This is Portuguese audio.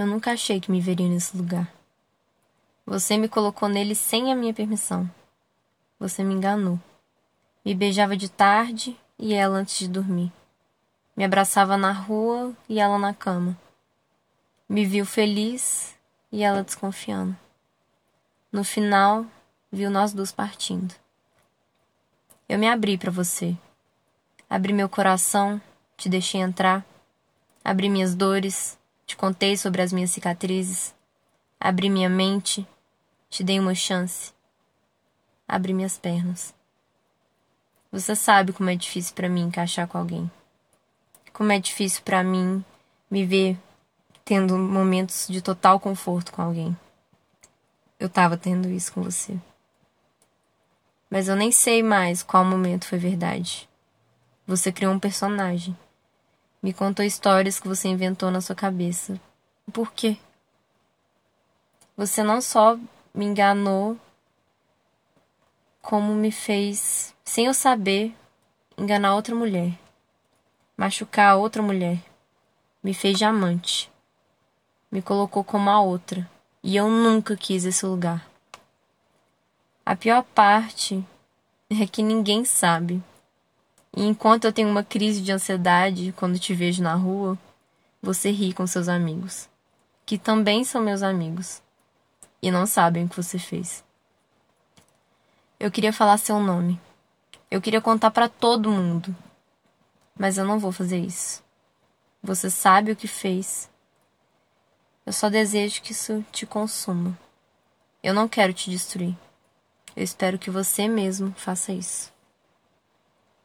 Eu nunca achei que me veria nesse lugar. Você me colocou nele sem a minha permissão. Você me enganou. Me beijava de tarde e ela antes de dormir. Me abraçava na rua e ela na cama. Me viu feliz e ela desconfiando. No final, viu nós dois partindo. Eu me abri para você. Abri meu coração, te deixei entrar. Abri minhas dores, te contei sobre as minhas cicatrizes. Abri minha mente, te dei uma chance. Abri minhas pernas. Você sabe como é difícil para mim encaixar com alguém. Como é difícil para mim me ver tendo momentos de total conforto com alguém. Eu tava tendo isso com você. Mas eu nem sei mais qual momento foi verdade. Você criou um personagem. Me contou histórias que você inventou na sua cabeça. Por quê? Você não só me enganou, como me fez, sem eu saber, enganar outra mulher, machucar outra mulher, me fez diamante, me colocou como a outra, e eu nunca quis esse lugar. A pior parte é que ninguém sabe. E enquanto eu tenho uma crise de ansiedade quando te vejo na rua, você ri com seus amigos, que também são meus amigos, e não sabem o que você fez. Eu queria falar seu nome. Eu queria contar para todo mundo. Mas eu não vou fazer isso. Você sabe o que fez. Eu só desejo que isso te consuma. Eu não quero te destruir. Eu espero que você mesmo faça isso.